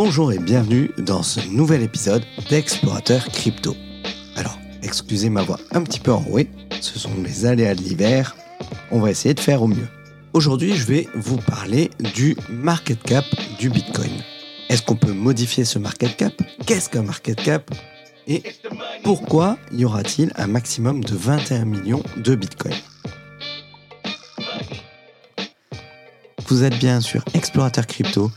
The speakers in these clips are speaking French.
Bonjour et bienvenue dans ce nouvel épisode d'Explorateur Crypto. Alors, excusez ma voix un petit peu enrouée, ce sont les aléas de l'hiver, on va essayer de faire au mieux. Aujourd'hui, je vais vous parler du market cap du Bitcoin. Est-ce qu'on peut modifier ce market cap? Qu'est-ce qu'un market cap? Et pourquoi y aura-t-il un maximum de 21 millions de Bitcoin? Vous êtes bien sur Explorateur Crypto,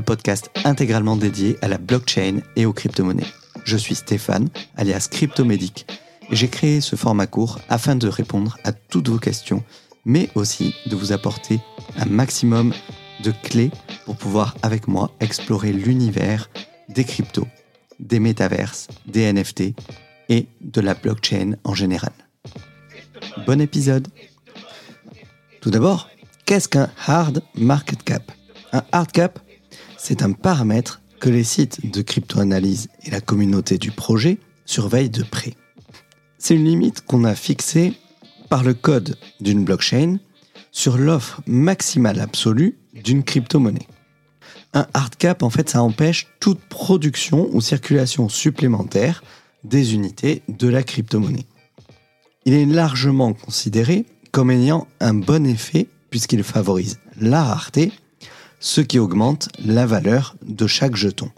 podcast intégralement dédié à la blockchain et aux crypto-monnaies. Je suis Stéphane, alias Cryptomédic, et j'ai créé ce format court afin de répondre à toutes vos questions, mais aussi de vous apporter un maximum de clés pour pouvoir avec moi explorer l'univers des cryptos, des métaverses, des NFT et de la blockchain en général. Bon épisode Tout d'abord, Qu'est-ce qu'un hard market cap? Un hard cap, c'est un paramètre que les sites de crypto-analyse et la communauté du projet surveillent de près. C'est une limite qu'on a fixée par le code d'une blockchain sur l'offre maximale absolue d'une crypto-monnaie. Un hard cap, en fait, ça empêche toute production ou circulation supplémentaire des unités de la crypto-monnaie. Il est largement considéré comme ayant un bon effet puisqu'il favorise la rareté, ce qui augmente la valeur de chaque jeton.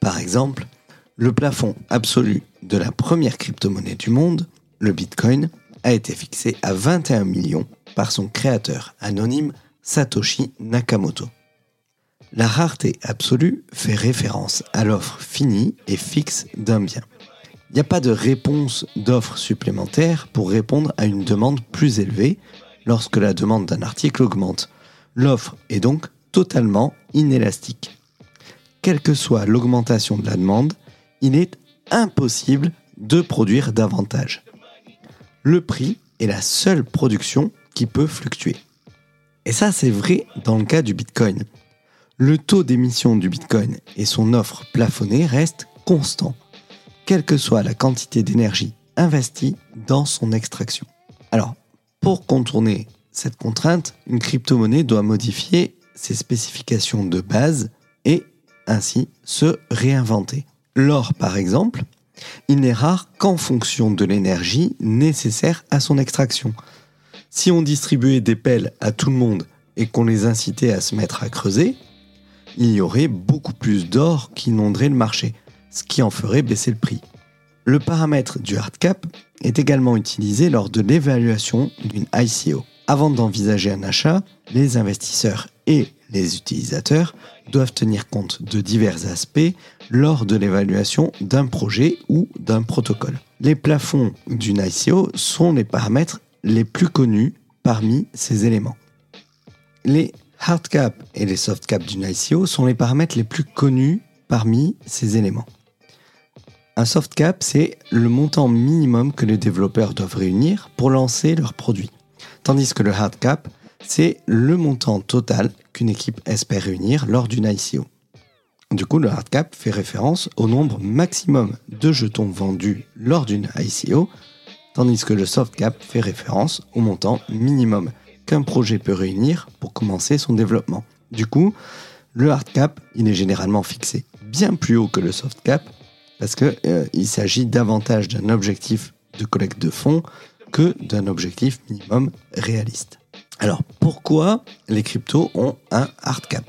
Par exemple, le plafond absolu de la première crypto-monnaie du monde, le Bitcoin, a été fixé à 21 millions par son créateur anonyme Satoshi Nakamoto. La rareté absolue fait référence à l'offre finie et fixe d'un bien. Il n'y a pas de réponse d'offre supplémentaire pour répondre à une demande plus élevée lorsque la demande d'un article augmente. L'offre est donc totalement inélastique. Quelle que soit l'augmentation de la demande, il est impossible de produire davantage. Le prix est la seule production qui peut fluctuer. Et ça, c'est vrai dans le cas du Bitcoin. Le taux d'émission du Bitcoin et son offre plafonnée restent constants, quelle que soit la quantité d'énergie investie dans son extraction. Alors, pour contourner cette contrainte, une crypto-monnaie doit modifier ses spécifications de base et ainsi se réinventer. L'or, par exemple, il n'est rare qu'en fonction de l'énergie nécessaire à son extraction. Si on distribuait des pelles à tout le monde et qu'on les incitait à se mettre à creuser, il y aurait beaucoup plus d'or qui inonderait le marché, ce qui en ferait baisser le prix. Le paramètre du hard cap est également utilisé lors de l'évaluation d'une ICO. Avant d'envisager un achat, les investisseurs et les utilisateurs doivent tenir compte de divers aspects lors de l'évaluation d'un projet ou d'un protocole. Les plafonds d'une ICO sont les paramètres les plus connus parmi ces éléments. Les hard cap et les soft cap d'une ICO sont les paramètres les plus connus parmi ces éléments. Un soft cap, c'est le montant minimum que les développeurs doivent réunir pour lancer leur produit. Tandis que le hard cap, c'est le montant total qu'une équipe espère réunir lors d'une ICO. Du coup, le hard cap fait référence au nombre maximum de jetons vendus lors d'une ICO, tandis que le soft cap fait référence au montant minimum qu'un projet peut réunir pour commencer son développement. Du coup, le hard cap, il est généralement fixé bien plus haut que le soft cap parce qu'il euh, s'agit davantage d'un objectif de collecte de fonds que d'un objectif minimum réaliste. Alors pourquoi les cryptos ont un hard cap?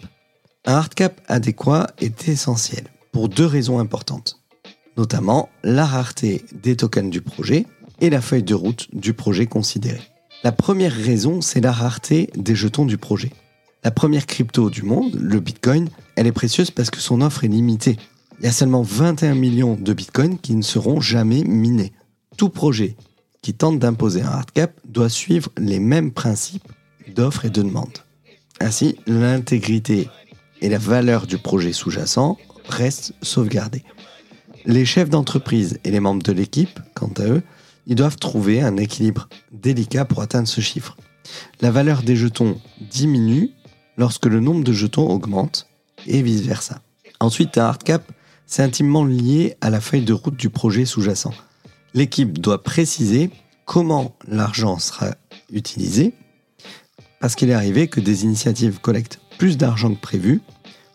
Un hard cap adéquat est essentiel pour deux raisons importantes, notamment la rareté des tokens du projet et la feuille de route du projet considéré. La première raison, c'est la rareté des jetons du projet. La première crypto du monde, le Bitcoin, elle est précieuse parce que son offre est limitée il y a seulement 21 millions de bitcoins qui ne seront jamais minés. Tout projet qui tente d'imposer un hard cap doit suivre les mêmes principes d'offre et de demande. Ainsi, l'intégrité et la valeur du projet sous-jacent restent sauvegardées. Les chefs d'entreprise et les membres de l'équipe, quant à eux, doivent trouver un équilibre délicat pour atteindre ce chiffre. La valeur des jetons diminue lorsque le nombre de jetons augmente et vice-versa. Ensuite, un hard cap c'est intimement lié à la feuille de route du projet sous-jacent. L'équipe doit préciser comment l'argent sera utilisé, parce qu'il est arrivé que des initiatives collectent plus d'argent que prévu,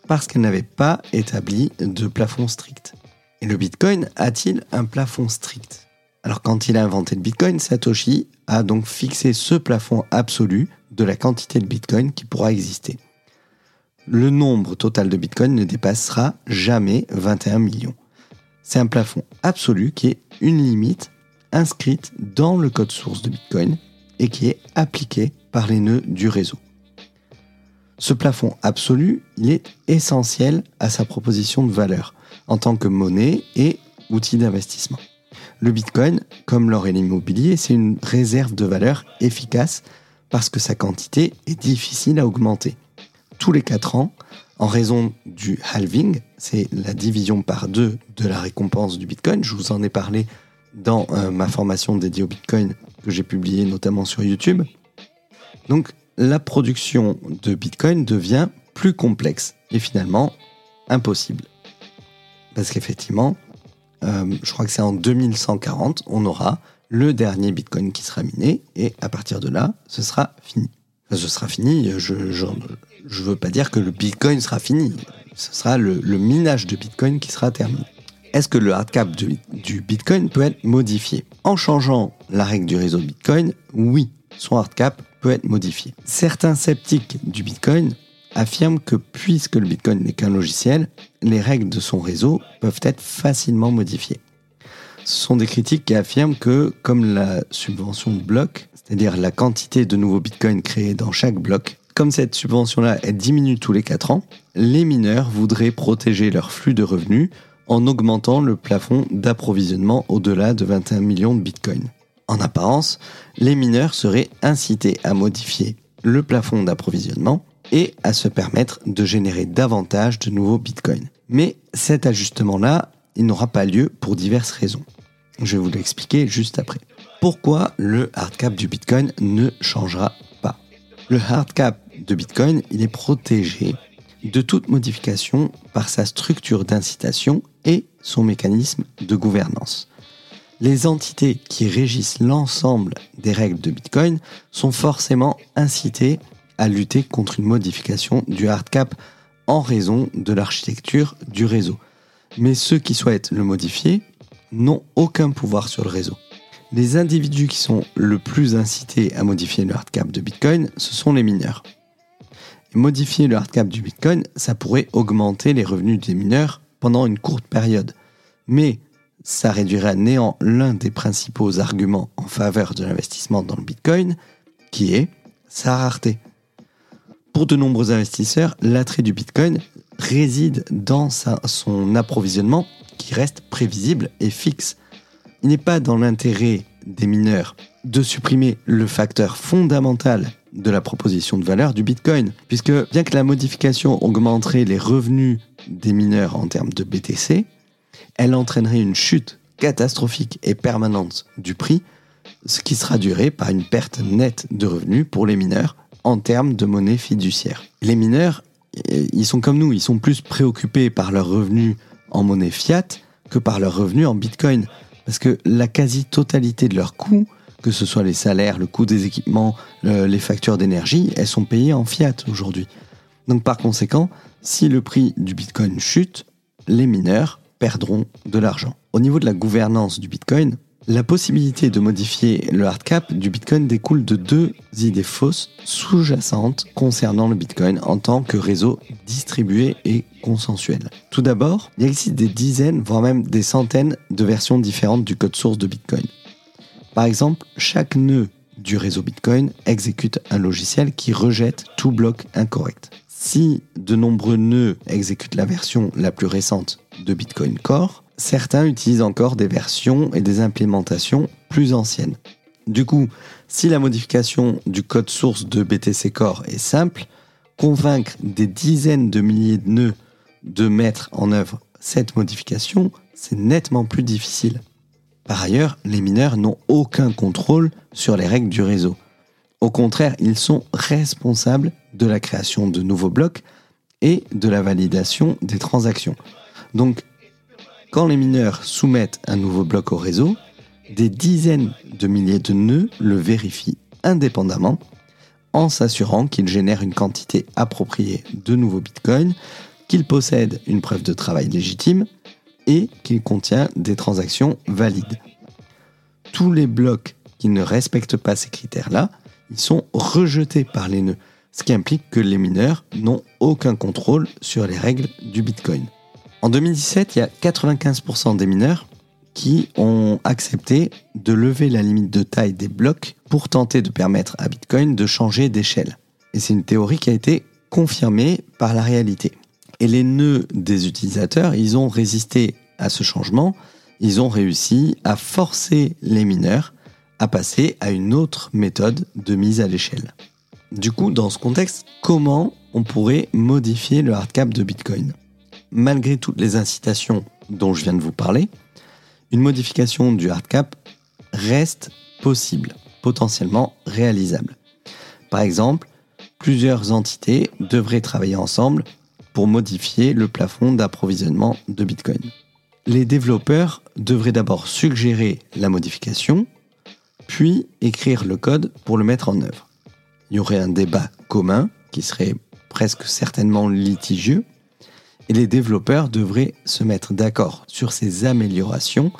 parce qu'elle n'avait pas établi de plafond strict. Et le Bitcoin a-t-il un plafond strict? Alors quand il a inventé le Bitcoin, Satoshi a donc fixé ce plafond absolu de la quantité de Bitcoin qui pourra exister. Le nombre total de Bitcoin ne dépassera jamais 21 millions. C'est un plafond absolu qui est une limite inscrite dans le code source de Bitcoin et qui est appliquée par les nœuds du réseau. Ce plafond absolu, il est essentiel à sa proposition de valeur en tant que monnaie et outil d'investissement. Le Bitcoin, comme l'or et l'immobilier, c'est une réserve de valeur efficace parce que sa quantité est difficile à augmenter. Tous les 4 ans, en raison du halving, c'est la division par deux de la récompense du Bitcoin. Je vous en ai parlé dans euh, ma formation dédiée au Bitcoin que j'ai publiée notamment sur YouTube. Donc la production de Bitcoin devient plus complexe et finalement impossible. Parce qu'effectivement, euh, je crois que c'est en 2140, on aura le dernier Bitcoin qui sera miné, et à partir de là, ce sera fini. ce sera fini, je ne veux pas dire que le Bitcoin sera fini, ce sera le, minage de Bitcoin qui sera terminé. Est-ce que le hard cap du Bitcoin peut être modifié? En changeant la règle du réseau Bitcoin, oui, son hard cap peut être modifié. Certains sceptiques du Bitcoin affirment que puisque le Bitcoin n'est qu'un logiciel, les règles de son réseau peuvent être facilement modifiées. Ce sont des critiques qui affirment que, comme la subvention de bloc, c'est-à-dire la quantité de nouveaux bitcoins créés dans chaque bloc, comme cette subvention-là, elle diminue tous les 4 ans, les mineurs voudraient protéger leur flux de revenus en augmentant le plafond d'approvisionnement au-delà de 21 millions de bitcoins. En apparence, les mineurs seraient incités à modifier le plafond d'approvisionnement et à se permettre de générer davantage de nouveaux bitcoins. Mais cet ajustement-là, il n'aura pas lieu pour diverses raisons. Je vais vous l'expliquer juste après. Pourquoi le hard cap du Bitcoin ne changera pas? Le hard cap de Bitcoin, il est protégé de toute modification par sa structure d'incitation et son mécanisme de gouvernance. Les entités qui régissent l'ensemble des règles de Bitcoin sont forcément incitées à lutter contre une modification du hard cap en raison de l'architecture du réseau. Mais ceux qui souhaitent le modifier n'ont aucun pouvoir sur le réseau. Les individus qui sont le plus incités à modifier le hard cap de Bitcoin, ce sont les mineurs. modifier le hard cap du Bitcoin, ça pourrait augmenter les revenus des mineurs pendant une courte période. Mais ça réduirait à néant l'un des principaux arguments en faveur de l'investissement dans le Bitcoin, qui est sa rareté. Pour de nombreux investisseurs, l'attrait du Bitcoin réside dans son approvisionnement qui reste prévisible et fixe. Il n'est pas dans l'intérêt des mineurs de supprimer le facteur fondamental de la proposition de valeur du Bitcoin, puisque bien que la modification augmenterait les revenus des mineurs en termes de BTC, elle entraînerait une chute catastrophique et permanente du prix, ce qui sera duré par une perte nette de revenus pour les mineurs en termes de monnaie fiduciaire. Les mineurs, euh, ils sont comme nous, ils sont plus préoccupés par leurs revenus en monnaie fiat que par leurs revenus en bitcoin. Parce que la quasi-totalité de leurs coûts, que ce soit les salaires, le coût des équipements, les factures d'énergie, elles sont payées en fiat aujourd'hui. Donc par conséquent, si le prix du bitcoin chute, les mineurs perdront de l'argent. Au niveau de la gouvernance du bitcoin, la possibilité de modifier le hard cap du Bitcoin découle de deux idées fausses sous-jacentes concernant le Bitcoin en tant que réseau distribué et consensuel. Tout d'abord, il existe des dizaines, voire même des centaines de versions différentes du code source de Bitcoin. Par exemple, chaque nœud du réseau Bitcoin exécute un logiciel qui rejette tout bloc incorrect. Si de nombreux nœuds exécutent la version la plus récente de Bitcoin Core, certains utilisent encore des versions et des implémentations plus anciennes. Du coup, si la modification du code source de BTC Core est simple, convaincre des dizaines de milliers de nœuds de mettre en œuvre cette modification, c'est nettement plus difficile. Par ailleurs, les mineurs n'ont aucun contrôle sur les règles du réseau. Au contraire, ils sont responsables de la création de nouveaux blocs et de la validation des transactions. Donc, quand les mineurs soumettent un nouveau bloc au réseau, des dizaines de milliers de nœuds le vérifient indépendamment en s'assurant qu'il génère une quantité appropriée de nouveaux bitcoins qu'il possède une preuve de travail légitime et qu'il contient des transactions valides. Tous les blocs qui ne respectent pas ces critères-là, ils sont rejetés par les nœuds, ce qui implique que les mineurs n'ont aucun contrôle sur les règles du Bitcoin. En 2017, il y a 95% des mineurs qui ont accepté de lever la limite de taille des blocs pour tenter de permettre à Bitcoin de changer d'échelle. Et c'est une théorie qui a été confirmée par la réalité. Et les nœuds des utilisateurs, ils ont résisté à ce changement, ils ont réussi à forcer les mineurs à passer à une autre méthode de mise à l'échelle. Du coup, dans ce contexte, comment on pourrait modifier le hard cap de Bitcoin? Malgré toutes les incitations dont je viens de vous parler, une modification du hard cap reste possible, potentiellement réalisable. Par exemple, plusieurs entités devraient travailler ensemble pour modifier le plafond d'approvisionnement de Bitcoin. Les développeurs devraient d'abord suggérer la modification, puis écrire le code pour le mettre en œuvre. Il y aurait un débat commun qui serait presque certainement litigieux, et les développeurs devraient se mettre d'accord sur ces améliorations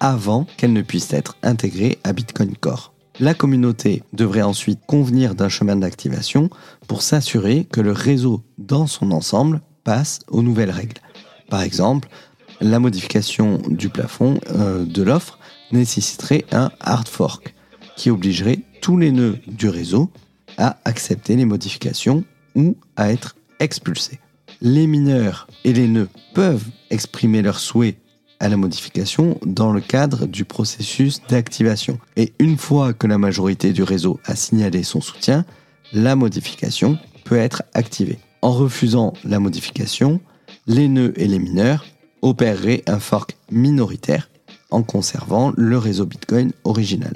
avant qu'elles ne puissent être intégrées à Bitcoin Core. La communauté devrait ensuite convenir d'un chemin d'activation pour s'assurer que le réseau dans son ensemble passe aux nouvelles règles. Par exemple, la modification du plafond euh, de l'offre nécessiterait un hard fork qui obligerait tous les nœuds du réseau à accepter les modifications ou à être expulsés. Les mineurs et les nœuds peuvent exprimer leur souhait à la modification dans le cadre du processus d'activation. Et une fois que la majorité du réseau a signalé son soutien, la modification peut être activée. En refusant la modification, les nœuds et les mineurs opéreraient un fork minoritaire en conservant le réseau Bitcoin original.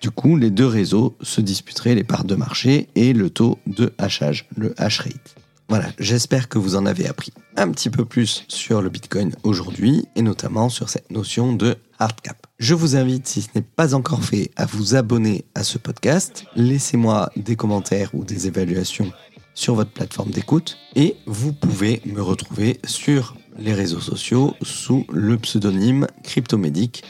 Du coup, les deux réseaux se disputeraient les parts de marché et le taux de hachage, le hash rate. Voilà, j'espère que vous en avez appris un petit peu plus sur le Bitcoin aujourd'hui et notamment sur cette notion de hard cap. Je vous invite, si ce n'est pas encore fait, à vous abonner à ce podcast. Laissez-moi des commentaires ou des évaluations sur votre plateforme d'écoute et vous pouvez me retrouver sur les réseaux sociaux sous le pseudonyme Cryptomédic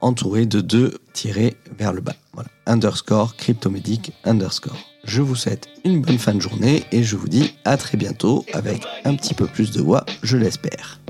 entouré de deux tirés vers le bas. Voilà, underscore cryptomédic underscore. Je vous souhaite une bonne fin de journée et je vous dis à très bientôt avec un petit peu plus de voix, je l'espère.